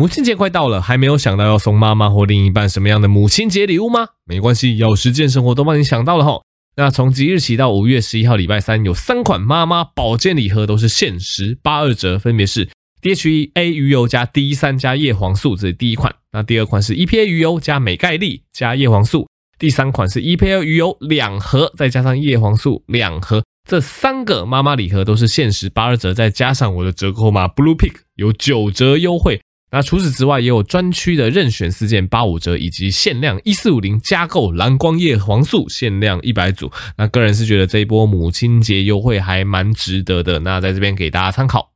母亲节快到了，还没有想到要送妈妈或另一半什么样的母亲节礼物吗？没关系，有时健生活都帮你想到了吼。那从即日起到五月十一号礼拜三，有三款妈妈保健礼盒都是限时八二折，分别是 DHA 鱼油加 D 三加叶黄素，这是第一款。那第二款是 EPA 鱼油加镁钙粒加叶黄素，第三款是 EPA 鱼油两盒再加上叶黄素两盒，这三个妈妈礼盒都是限时八二折，再加上我的折扣码 Blue Pick 有九折优惠。那除此之外，也有专区的任选四件八五折，以及限量一四五零加购蓝光叶黄素限量一百组。那个人是觉得这一波母亲节优惠还蛮值得的。那在这边给大家参考。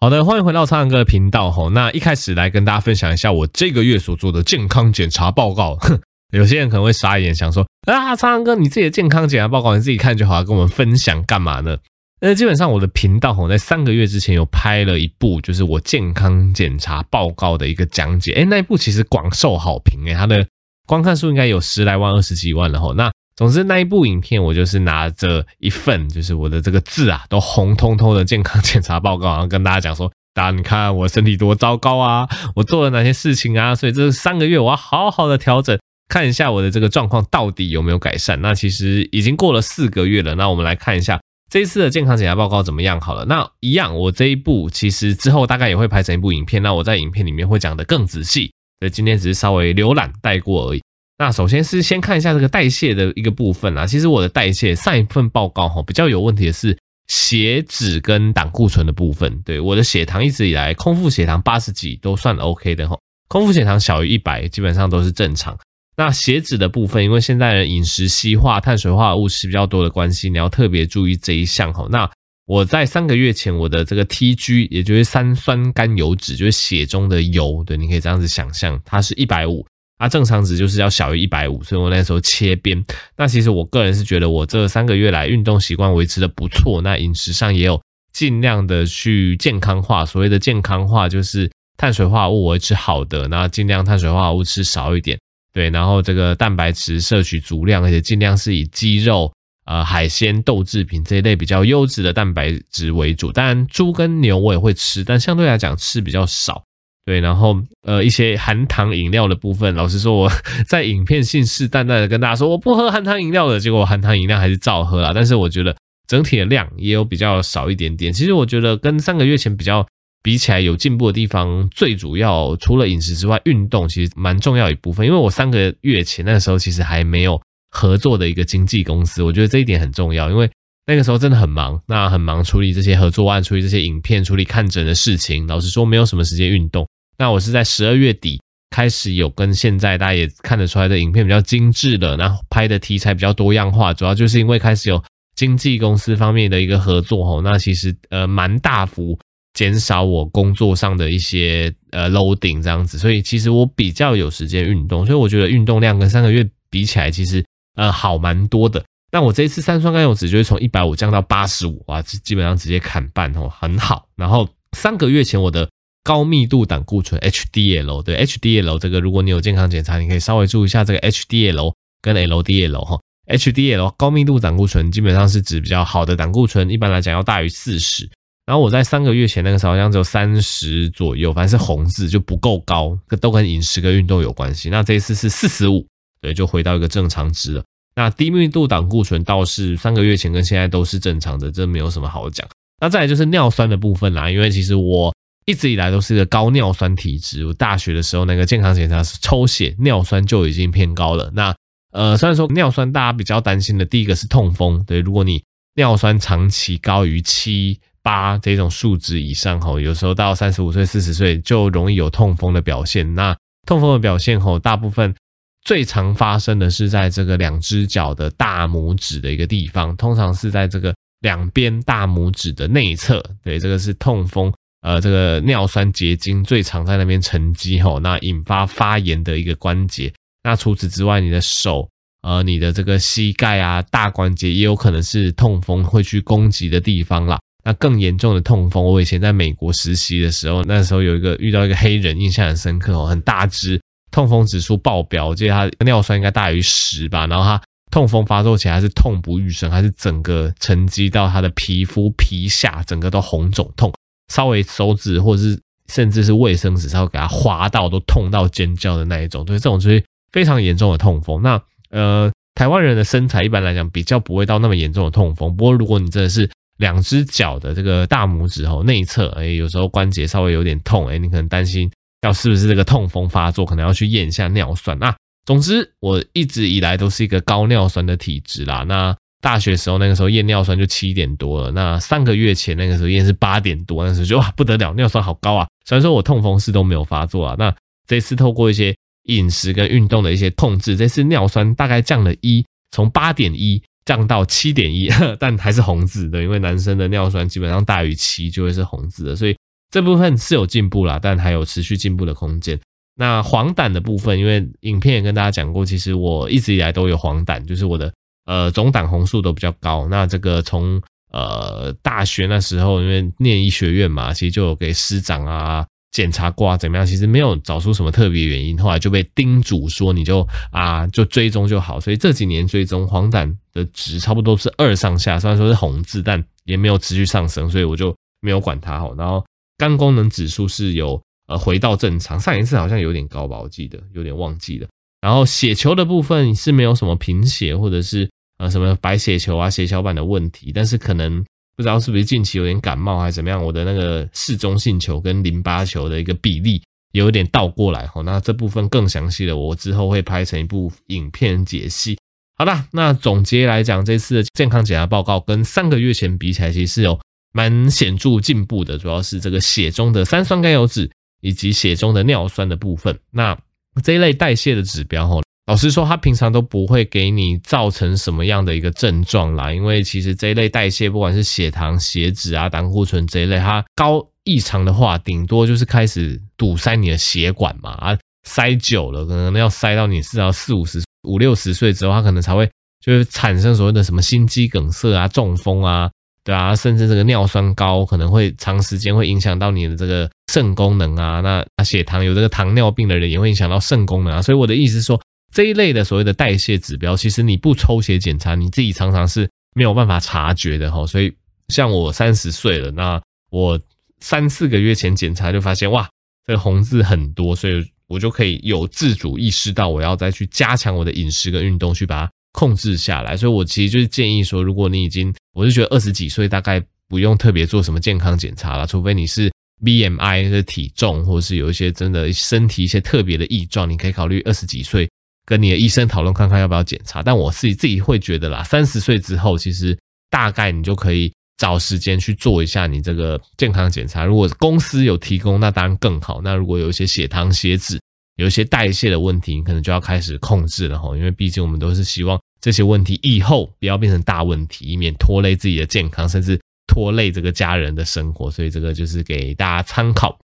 好的，欢迎回到苍狼哥的频道吼。那一开始来跟大家分享一下我这个月所做的健康检查报告。哼，有些人可能会傻眼，想说啊，苍狼哥你自己的健康检查报告你自己看就好，跟我们分享干嘛呢？那基本上我的频道吼，在三个月之前有拍了一部，就是我健康检查报告的一个讲解。诶，那一部其实广受好评，诶，它的观看数应该有十来万、二十几万了吼。那总之那一部影片，我就是拿着一份，就是我的这个字啊，都红彤彤的健康检查报告，然后跟大家讲说，大家你看我身体多糟糕啊，我做了哪些事情啊，所以这三个月我要好好的调整，看一下我的这个状况到底有没有改善。那其实已经过了四个月了，那我们来看一下。这一次的健康检查报告怎么样？好了，那一样，我这一部其实之后大概也会拍成一部影片，那我在影片里面会讲得更仔细。对，今天只是稍微浏览带过而已。那首先是先看一下这个代谢的一个部分啦。其实我的代谢上一份报告哈比较有问题的是血脂跟胆固醇的部分。对，我的血糖一直以来空腹血糖八十几都算 OK 的哈，空腹血糖小于一百基本上都是正常。那血脂的部分，因为现在人饮食西化，碳水化合物吃比较多的关系，你要特别注意这一项哈。那我在三个月前，我的这个 TG，也就是三酸甘油脂，就是血中的油，对，你可以这样子想象，它是一百五，它正常值就是要小于一百五，所以我那时候切边。那其实我个人是觉得，我这三个月来运动习惯维持的不错，那饮食上也有尽量的去健康化。所谓的健康化，就是碳水化合物我会吃好的，那尽量碳水化合物吃少一点。对，然后这个蛋白质摄取足量，而且尽量是以鸡肉、呃海鲜、豆制品这一类比较优质的蛋白质为主。当然，猪跟牛我也会吃，但相对来讲吃比较少。对，然后呃一些含糖饮料的部分，老实说我 在影片信誓旦旦的跟大家说我不喝含糖饮料的，结果含糖饮料还是照喝啦。但是我觉得整体的量也有比较少一点点。其实我觉得跟三个月前比较。比起来有进步的地方，最主要除了饮食之外，运动其实蛮重要一部分。因为我三个月前那个时候其实还没有合作的一个经纪公司，我觉得这一点很重要。因为那个时候真的很忙，那很忙处理这些合作案，处理这些影片，处理看诊的事情。老实说，没有什么时间运动。那我是在十二月底开始有跟现在大家也看得出来的影片比较精致了，然后拍的题材比较多样化，主要就是因为开始有经纪公司方面的一个合作吼，那其实呃蛮大幅。减少我工作上的一些呃 loading 这样子，所以其实我比较有时间运动，所以我觉得运动量跟三个月比起来，其实呃好蛮多的。那我这一次三酸甘油酯就是从一百五降到八十五，哇，基本上直接砍半哦，很好。然后三个月前我的高密度胆固醇 HDL，对 HDL 这个，如果你有健康检查，你可以稍微注意一下这个 HDL 跟 LDL 哈。HDL 高密度胆固醇基本上是指比较好的胆固醇，一般来讲要大于四十。然后我在三个月前那个时候好像只有三十左右，反正是红字就不够高，都跟饮食跟运动有关系。那这一次是四十五，对，就回到一个正常值了。那低密度胆固醇倒是三个月前跟现在都是正常的，这没有什么好讲。那再来就是尿酸的部分啦，因为其实我一直以来都是一个高尿酸体质。我大学的时候那个健康检查是抽血，尿酸就已经偏高了。那呃，虽然说尿酸大家比较担心的第一个是痛风，对，如果你尿酸长期高于七。八这种数值以上吼，有时候到三十五岁、四十岁就容易有痛风的表现。那痛风的表现吼，大部分最常发生的是在这个两只脚的大拇指的一个地方，通常是在这个两边大拇指的内侧。对，这个是痛风，呃，这个尿酸结晶最常在那边沉积吼，那引发发炎的一个关节。那除此之外，你的手，呃，你的这个膝盖啊、大关节也有可能是痛风会去攻击的地方啦。那更严重的痛风，我以前在美国实习的时候，那时候有一个遇到一个黑人，印象很深刻哦，很大只，痛风指数爆表，我记得他尿酸应该大于十吧，然后他痛风发作起来是痛不欲生，还是整个沉积到他的皮肤皮下，整个都红肿痛，稍微手指或者是甚至是卫生纸稍微给他划到都痛到尖叫的那一种，对，这种就是非常严重的痛风。那呃，台湾人的身材一般来讲比较不会到那么严重的痛风。不过如果你真的是两只脚的这个大拇指哦内侧，哎，有时候关节稍微有点痛，哎，你可能担心要是不是这个痛风发作，可能要去验一下尿酸。那总之，我一直以来都是一个高尿酸的体质啦。那大学时候那个时候验尿酸就七点多了，那三个月前那个时候验是八点多，那时候就哇不得了，尿酸好高啊！虽然说我痛风是都没有发作啊，那这次透过一些饮食跟运动的一些控制，这次尿酸大概降了一，从八点一降到七点一，但还是红字的，因为男生的尿酸基本上大于七就会是红字的，所以这部分是有进步啦，但还有持续进步的空间。那黄疸的部分，因为影片也跟大家讲过，其实我一直以来都有黄疸，就是我的。呃，总胆红素都比较高。那这个从呃大学那时候，因为念医学院嘛，其实就有给师长啊检查过啊，怎么样？其实没有找出什么特别原因，后来就被叮嘱说你就啊就追踪就好。所以这几年追踪黄疸的值差不多是二上下，虽然说是红字，但也没有持续上升，所以我就没有管它。然后肝功能指数是有呃回到正常，上一次好像有点高吧，我记得有点忘记了。然后血球的部分是没有什么贫血或者是。呃，什么白血球啊、血小板的问题，但是可能不知道是不是近期有点感冒还是怎么样，我的那个嗜中性球跟淋巴球的一个比例有点倒过来齁。那这部分更详细的，我之后会拍成一部影片解析。好啦，那总结来讲，这次的健康检查报告跟三个月前比起来，其实是有蛮显著进步的，主要是这个血中的三酸甘油酯以及血中的尿酸的部分。那这一类代谢的指标哈。老实说，他平常都不会给你造成什么样的一个症状啦，因为其实这一类代谢，不管是血糖、血脂啊、胆固醇这一类，它高异常的话，顶多就是开始堵塞你的血管嘛，啊，塞久了，可能要塞到你至少四五十、五六十岁之后，它可能才会就是产生所谓的什么心肌梗塞啊、中风啊，对啊，甚至这个尿酸高，可能会长时间会影响到你的这个肾功能啊，那血糖有这个糖尿病的人也会影响到肾功能啊，所以我的意思是说。这一类的所谓的代谢指标，其实你不抽血检查，你自己常常是没有办法察觉的哈。所以像我三十岁了，那我三四个月前检查就发现，哇，这个红字很多，所以我就可以有自主意识到我要再去加强我的饮食跟运动，去把它控制下来。所以我其实就是建议说，如果你已经，我是觉得二十几岁大概不用特别做什么健康检查了，除非你是 BMI 的体重，或者是有一些真的身体一些特别的异状，你可以考虑二十几岁。跟你的医生讨论看看要不要检查，但我自己自己会觉得啦，三十岁之后，其实大概你就可以找时间去做一下你这个健康检查。如果公司有提供，那当然更好。那如果有一些血糖、血脂，有一些代谢的问题，你可能就要开始控制了哈。因为毕竟我们都是希望这些问题以后不要变成大问题，以免拖累自己的健康，甚至拖累这个家人的生活。所以这个就是给大家参考。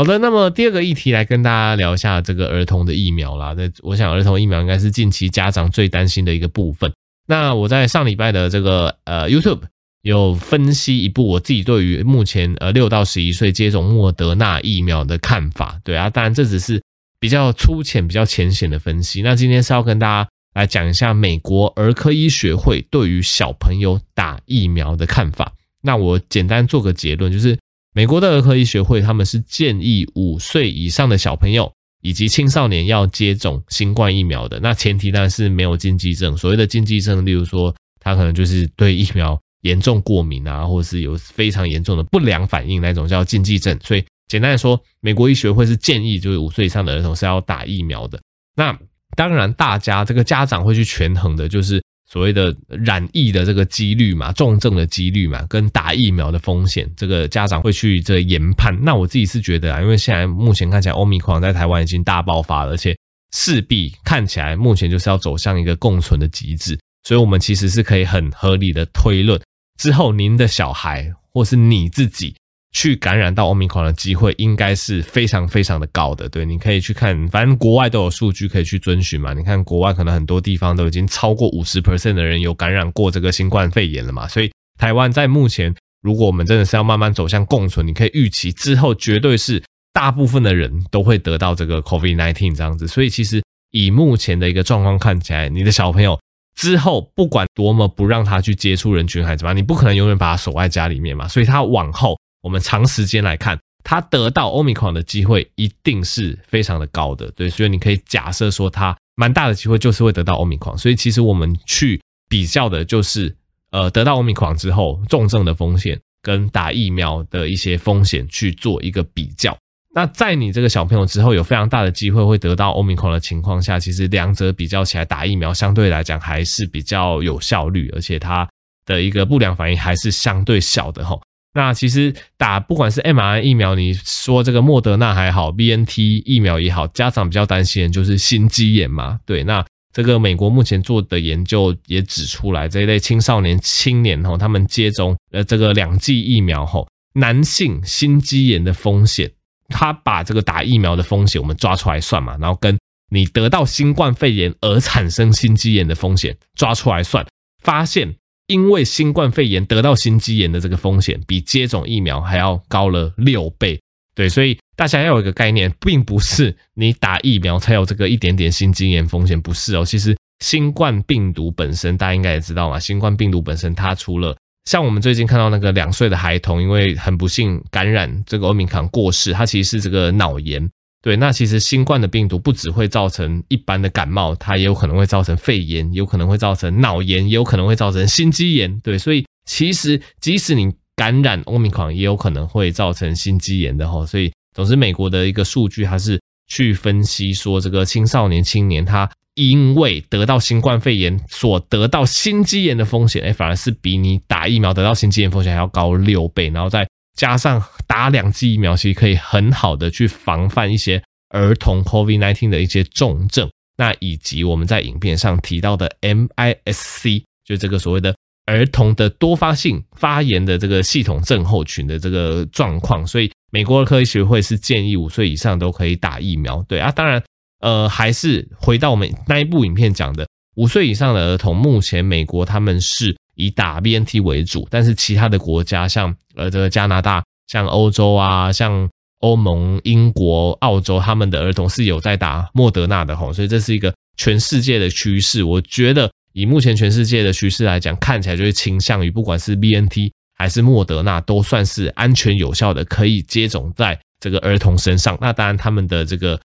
好的，那么第二个议题来跟大家聊一下这个儿童的疫苗啦。那我想儿童疫苗应该是近期家长最担心的一个部分。那我在上礼拜的这个呃 YouTube 有分析一部我自己对于目前呃六到十一岁接种莫德纳疫苗的看法。对啊，当然这只是比较粗浅、比较浅显的分析。那今天是要跟大家来讲一下美国儿科医学会对于小朋友打疫苗的看法。那我简单做个结论，就是。美国的儿科医学会，他们是建议五岁以上的小朋友以及青少年要接种新冠疫苗的。那前提当然是没有禁忌症。所谓的禁忌症，例如说他可能就是对疫苗严重过敏啊，或者是有非常严重的不良反应那种叫禁忌症。所以简单来说，美国医学会是建议就是五岁以上的儿童是要打疫苗的。那当然，大家这个家长会去权衡的，就是。所谓的染疫的这个几率嘛，重症的几率嘛，跟打疫苗的风险，这个家长会去这研判。那我自己是觉得啊，因为现在目前看起来欧米狂在台湾已经大爆发，而且势必看起来目前就是要走向一个共存的极致，所以我们其实是可以很合理的推论，之后您的小孩或是你自己。去感染到 Omicron 的机会应该是非常非常的高的，对，你可以去看，反正国外都有数据可以去遵循嘛。你看国外可能很多地方都已经超过五十 percent 的人有感染过这个新冠肺炎了嘛，所以台湾在目前，如果我们真的是要慢慢走向共存，你可以预期之后绝对是大部分的人都会得到这个 COVID-19 这样子。所以其实以目前的一个状况看起来，你的小朋友之后不管多么不让他去接触人群还是怎么，你不可能永远把他锁在家里面嘛，所以他往后。我们长时间来看，他得到 Omicron 的机会一定是非常的高的，对，所以你可以假设说他蛮大的机会就是会得到 Omicron，所以其实我们去比较的就是，呃，得到 Omicron 之后重症的风险跟打疫苗的一些风险去做一个比较。那在你这个小朋友之后有非常大的机会会得到 Omicron 的情况下，其实两者比较起来，打疫苗相对来讲还是比较有效率，而且它的一个不良反应还是相对小的吼。那其实打不管是 mRNA 疫苗，你说这个莫德纳还好，BNT 疫苗也好，家长比较担心的就是心肌炎嘛。对，那这个美国目前做的研究也指出来，这一类青少年青年吼，他们接种呃这个两剂疫苗后，男性心肌炎的风险。他把这个打疫苗的风险我们抓出来算嘛，然后跟你得到新冠肺炎而产生心肌炎的风险抓出来算，发现因为新冠肺炎得到心肌炎的这个风险比接种疫苗还要高了六倍。对，所以大家要有一个概念，并不是你打疫苗才有这个一点点心肌炎风险，不是哦。其实新冠病毒本身大家应该也知道嘛，新冠病毒本身它除了像我们最近看到那个两岁的孩童，因为很不幸感染这个欧米康过世，他其实是这个脑炎。对，那其实新冠的病毒不只会造成一般的感冒，它也有可能会造成肺炎，有可能会造成脑炎，也有可能会造成心肌炎。对，所以其实即使你感染欧米康，也有可能会造成心肌炎的哈。所以总之，美国的一个数据，它是去分析说，这个青少年青年他。因为得到新冠肺炎所得到心肌炎的风险，哎，反而是比你打疫苗得到心肌炎风险还要高六倍，然后再加上打两剂疫苗，其实可以很好的去防范一些儿童 COVID-19 的一些重症，那以及我们在影片上提到的 MIS-C，就这个所谓的儿童的多发性发炎的这个系统症候群的这个状况，所以美国儿科医学会是建议五岁以上都可以打疫苗，对啊，当然。呃，还是回到我们那一部影片讲的，五岁以上的儿童，目前美国他们是以打 BNT 为主，但是其他的国家像呃这个加拿大、像欧洲啊、像欧盟、英国、澳洲，他们的儿童是有在打莫德纳的吼，所以这是一个全世界的趋势。我觉得以目前全世界的趋势来讲，看起来就是倾向于不管是 BNT 还是莫德纳，都算是安全有效的，可以接种在这个儿童身上。那当然他们的这个。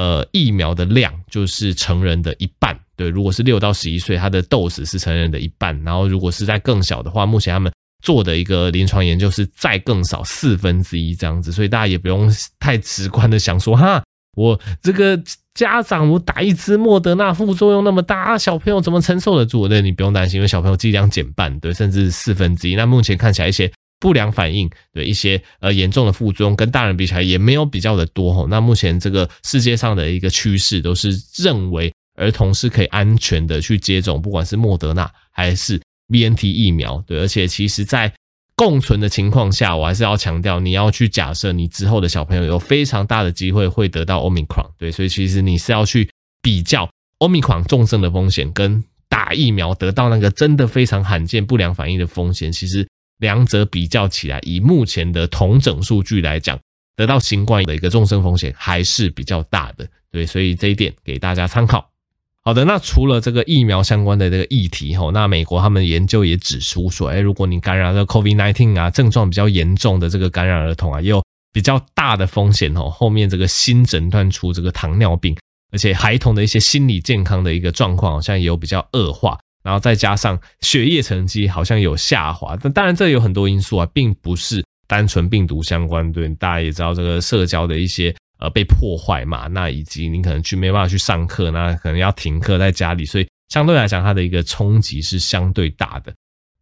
呃，疫苗的量就是成人的一半。对，如果是六到十一岁，它的 dose 是成人的一半。然后，如果是在更小的话，目前他们做的一个临床研究是再更少四分之一这样子。所以大家也不用太直观的想说，哈，我这个家长我打一支莫德纳副作用那么大，小朋友怎么承受得住？对，你不用担心，因为小朋友剂量减半，对，甚至四分之一。那目前看起来一些。不良反应，对一些呃严重的副作用，跟大人比起来也没有比较的多吼。那目前这个世界上的一个趋势都是认为儿童是可以安全的去接种，不管是莫德纳还是 BNT 疫苗。对，而且其实在共存的情况下，我还是要强调，你要去假设你之后的小朋友有非常大的机会会得到 Omicron。对，所以其实你是要去比较 Omicron 重症的风险跟打疫苗得到那个真的非常罕见不良反应的风险，其实。两者比较起来，以目前的统整数据来讲，得到新冠的一个重症风险还是比较大的，对，所以这一点给大家参考。好的，那除了这个疫苗相关的这个议题吼，那美国他们研究也指出说，哎，如果你感染了 COVID-19 啊，症状比较严重的这个感染儿童啊，也有比较大的风险哦，后面这个新诊断出这个糖尿病，而且孩童的一些心理健康的一个状况好像也有比较恶化。然后再加上学业成绩好像有下滑，但当然这有很多因素啊，并不是单纯病毒相关。对，大家也知道这个社交的一些呃被破坏嘛，那以及你可能去没办法去上课，那可能要停课在家里，所以相对来讲它的一个冲击是相对大的。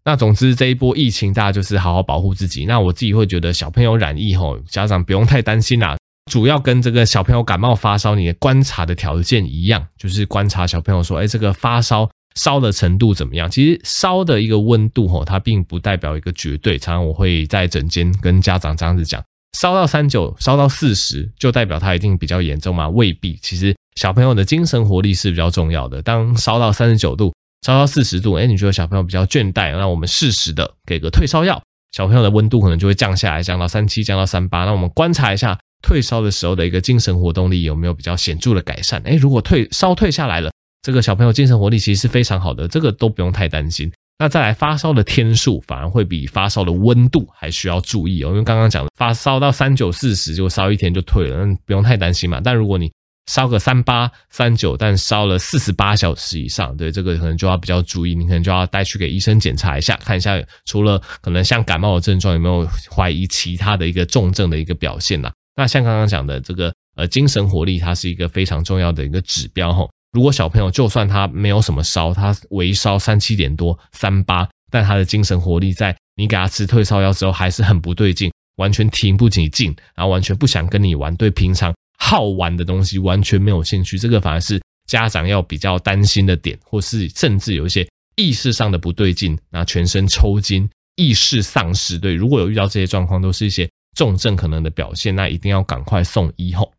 那总之这一波疫情，大家就是好好保护自己。那我自己会觉得小朋友染疫后，家长不用太担心啦，主要跟这个小朋友感冒发烧，你的观察的条件一样，就是观察小朋友说，哎，这个发烧。烧的程度怎么样？其实烧的一个温度吼，它并不代表一个绝对。常常我会在诊间跟家长这样子讲，烧到三九，烧到四十，就代表它一定比较严重吗？未必。其实小朋友的精神活力是比较重要的。当烧到三十九度，烧到四十度，哎，你觉得小朋友比较倦怠，那我们适时的给个退烧药，小朋友的温度可能就会降下来，降到三七，降到三八。那我们观察一下退烧的时候的一个精神活动力有没有比较显著的改善？哎，如果退烧退下来了。这个小朋友精神活力其实是非常好的，这个都不用太担心。那再来发烧的天数反而会比发烧的温度还需要注意哦，因为刚刚讲的发烧到三九四十就烧一天就退了，那不用太担心嘛。但如果你烧个三八三九，但烧了四十八小时以上，对这个可能就要比较注意，你可能就要带去给医生检查一下，看一下除了可能像感冒的症状，有没有怀疑其他的一个重症的一个表现呐？那像刚刚讲的这个呃精神活力，它是一个非常重要的一个指标吼。如果小朋友就算他没有什么烧，他微烧三七点多三八，但他的精神活力在你给他吃退烧药之后还是很不对劲，完全提不起劲，然后完全不想跟你玩，对平常好玩的东西完全没有兴趣，这个反而是家长要比较担心的点，或是甚至有一些意识上的不对劲，那全身抽筋、意识丧失，对，如果有遇到这些状况，都是一些重症可能的表现，那一定要赶快送医后。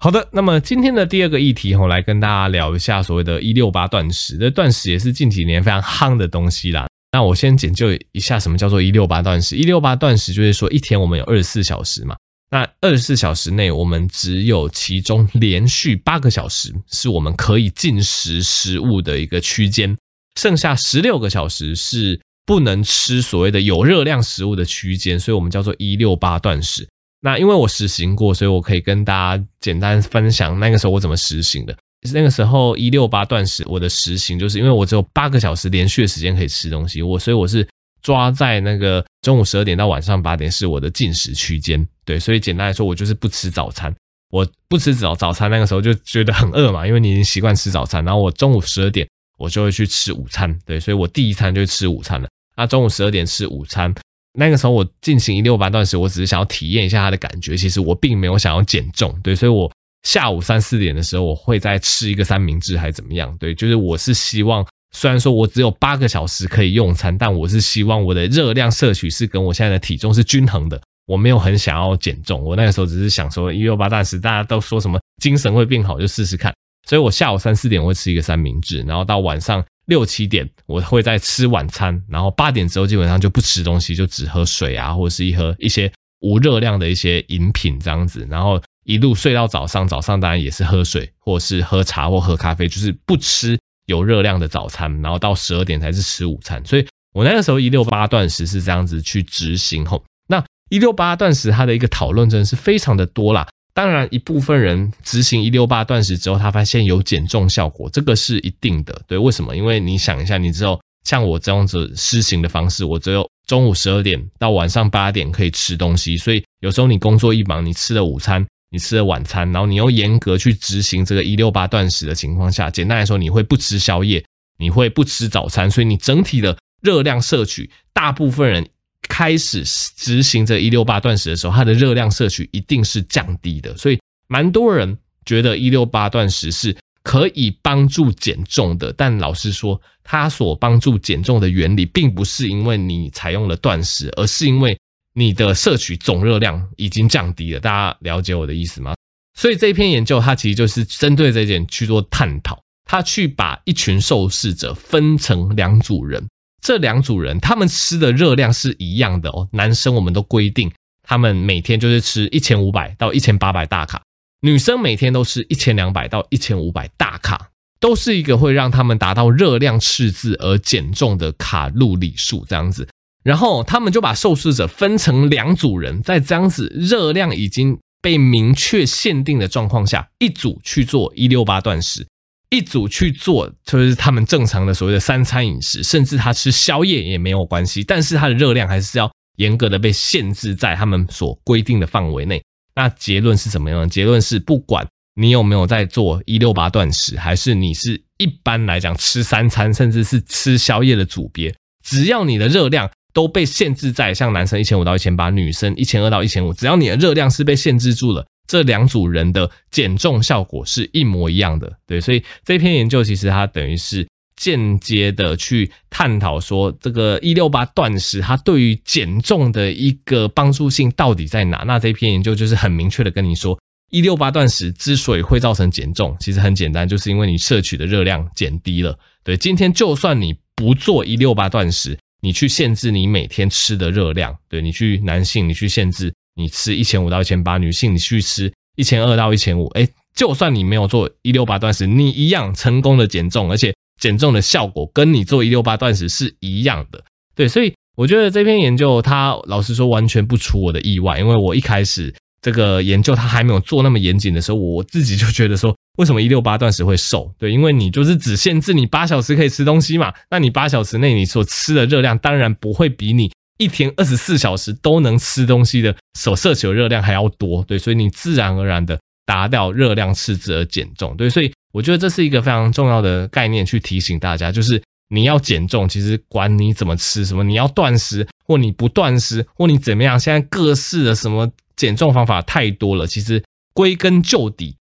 好的，那么今天的第二个议题，我来跟大家聊一下所谓的“一六八断食”。这断食也是近几年非常夯的东西啦。那我先简介一下什么叫做“一六八断食”。一六八断食就是说，一天我们有二十四小时嘛，那二十四小时内，我们只有其中连续八个小时是我们可以进食食物的一个区间，剩下十六个小时是不能吃所谓的有热量食物的区间，所以我们叫做“一六八断食”。那因为我实行过，所以我可以跟大家简单分享那个时候我怎么实行的。那个时候一六八断食，我的实行就是因为我只有八个小时连续的时间可以吃东西，我所以我是抓在那个中午十二点到晚上八点是我的进食区间。对，所以简单来说，我就是不吃早餐。我不吃早早餐，那个时候就觉得很饿嘛，因为你已经习惯吃早餐。然后我中午十二点我就会去吃午餐，对，所以我第一餐就吃午餐了。那中午十二点吃午餐。那个时候我进行一六八断食，我只是想要体验一下它的感觉。其实我并没有想要减重，对，所以我下午三四点的时候，我会再吃一个三明治还是怎么样？对，就是我是希望，虽然说我只有八个小时可以用餐，但我是希望我的热量摄取是跟我现在的体重是均衡的。我没有很想要减重，我那个时候只是想说一六八断食，大家都说什么精神会变好，就试试看。所以我下午三四点我会吃一个三明治，然后到晚上。六七点我会在吃晚餐，然后八点之后基本上就不吃东西，就只喝水啊，或者是一喝一些无热量的一些饮品这样子，然后一路睡到早上。早上当然也是喝水，或是喝茶或喝咖啡，就是不吃有热量的早餐，然后到十二点才是吃午餐。所以我那个时候一六八断食是这样子去执行后，那一六八断食它的一个讨论真的是非常的多啦。当然，一部分人执行一六八断食之后，他发现有减重效果，这个是一定的。对，为什么？因为你想一下，你只有像我这样子施行的方式，我只有中午十二点到晚上八点可以吃东西，所以有时候你工作一忙，你吃了午餐，你吃了晚餐，然后你又严格去执行这个一六八断食的情况下，简单来说，你会不吃宵夜，你会不吃早餐，所以你整体的热量摄取，大部分人。开始执行这一六八断食的时候，它的热量摄取一定是降低的，所以蛮多人觉得一六八断食是可以帮助减重的。但老实说，它所帮助减重的原理，并不是因为你采用了断食，而是因为你的摄取总热量已经降低了。大家了解我的意思吗？所以这篇研究它其实就是针对这一点去做探讨，它去把一群受试者分成两组人。这两组人，他们吃的热量是一样的哦。男生我们都规定，他们每天就是吃一千五百到一千八百大卡，女生每天都吃一千两百到一千五百大卡，都是一个会让他们达到热量赤字而减重的卡路里数这样子。然后他们就把受试者分成两组人，在这样子热量已经被明确限定的状况下，一组去做一六八断食。一组去做，就是他们正常的所谓的三餐饮食，甚至他吃宵夜也没有关系，但是他的热量还是要严格的被限制在他们所规定的范围内。那结论是什么样的？结论是，不管你有没有在做一六八断食，还是你是一般来讲吃三餐，甚至是吃宵夜的组别，只要你的热量都被限制在像男生一千五到一千八，女生一千二到一千五，只要你的热量是被限制住了。这两组人的减重效果是一模一样的，对，所以这篇研究其实它等于是间接的去探讨说，这个一六八断食它对于减重的一个帮助性到底在哪？那这篇研究就是很明确的跟你说，一六八断食之所以会造成减重，其实很简单，就是因为你摄取的热量减低了。对，今天就算你不做一六八断食，你去限制你每天吃的热量，对，你去男性你去限制。你吃一千五到一千八，女性你去吃一千二到一千五，哎，就算你没有做一六八断食，你一样成功的减重，而且减重的效果跟你做一六八断食是一样的。对，所以我觉得这篇研究它老实说完全不出我的意外，因为我一开始这个研究它还没有做那么严谨的时候，我自己就觉得说，为什么一六八断食会瘦？对，因为你就是只限制你八小时可以吃东西嘛，那你八小时内你所吃的热量当然不会比你一天二十四小时都能吃东西的所摄取的热量还要多。对，所以你自然而然的达到热量赤字而减重。对，所以。我觉得这是一个非常重要的概念，去提醒大家，就是你要减重，其实管你怎么吃什么，你要断食或你不断食或你怎么样，现在各式的什么减重方法太多了。其实归根究底，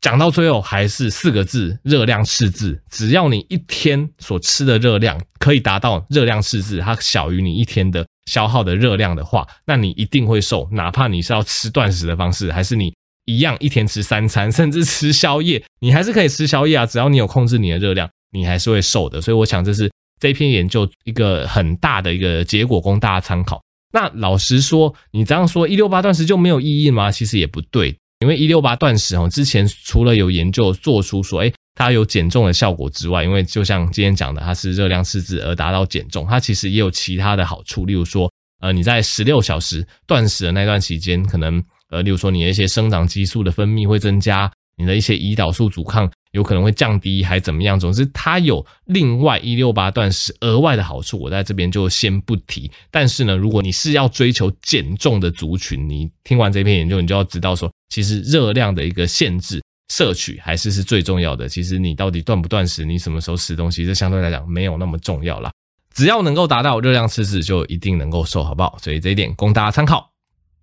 讲到最后还是四个字：热量赤字。只要你一天所吃的热量可以达到热量赤字，它小于你一天的消耗的热量的话，那你一定会瘦，哪怕你是要吃断食的方式，还是你。一样，一天吃三餐，甚至吃宵夜，你还是可以吃宵夜啊！只要你有控制你的热量，你还是会瘦的。所以我想这是这篇研究一个很大的一个结果，供大家参考。那老实说，你这样说一六八断食就没有意义吗？其实也不对，因为一六八断食哦，之前除了有研究做出说，诶，它有减重的效果之外，因为就像今天讲的，它是热量赤字而达到减重，它其实也有其他的好处，例如说，呃，你在十六小时断食的那段期间，可能。呃，例如说你的一些生长激素的分泌会增加，你的一些胰岛素阻抗有可能会降低，还怎么样？总之，它有另外一六八断食额外的好处，我在这边就先不提。但是呢，如果你是要追求减重的族群，你听完这篇研究，你就要知道说，其实热量的一个限制摄取还是是最重要的。其实你到底断不断食，你什么时候吃东西，这相对来讲没有那么重要啦。只要能够达到热量赤字，就一定能够瘦，好不好？所以这一点供大家参考。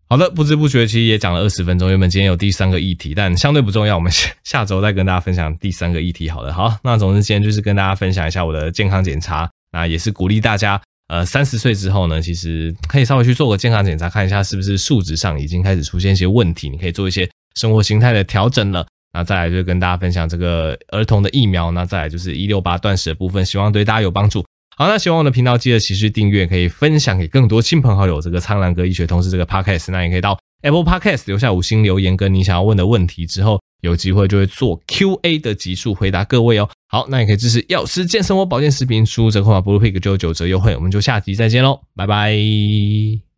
好的，不知不觉其实也讲了二十分钟。原本今天有第三个议题，但相对不重要，我们下下周再跟大家分享第三个议题。好了，好，那总之今天就是跟大家分享一下我的健康检查，那也是鼓励大家，呃，三十岁之后呢，其实可以稍微去做个健康检查，看一下是不是数值上已经开始出现一些问题，你可以做一些生活形态的调整了。那再来就是跟大家分享这个儿童的疫苗，那再来就是一六八断食的部分，希望对大家有帮助。好，那喜欢我的频道，记得持续订阅，可以分享给更多亲朋好友。这个苍蓝鸽医学通识这个 podcast，那也可以到 Apple Podcast 留下五星留言，跟你想要问的问题，之后有机会就会做 Q&A 的集数回答各位哦。好，那也可以支持药师健生活保健食品，输入折扣码 bluepig 就有九折优惠。我们就下集再见喽，拜拜。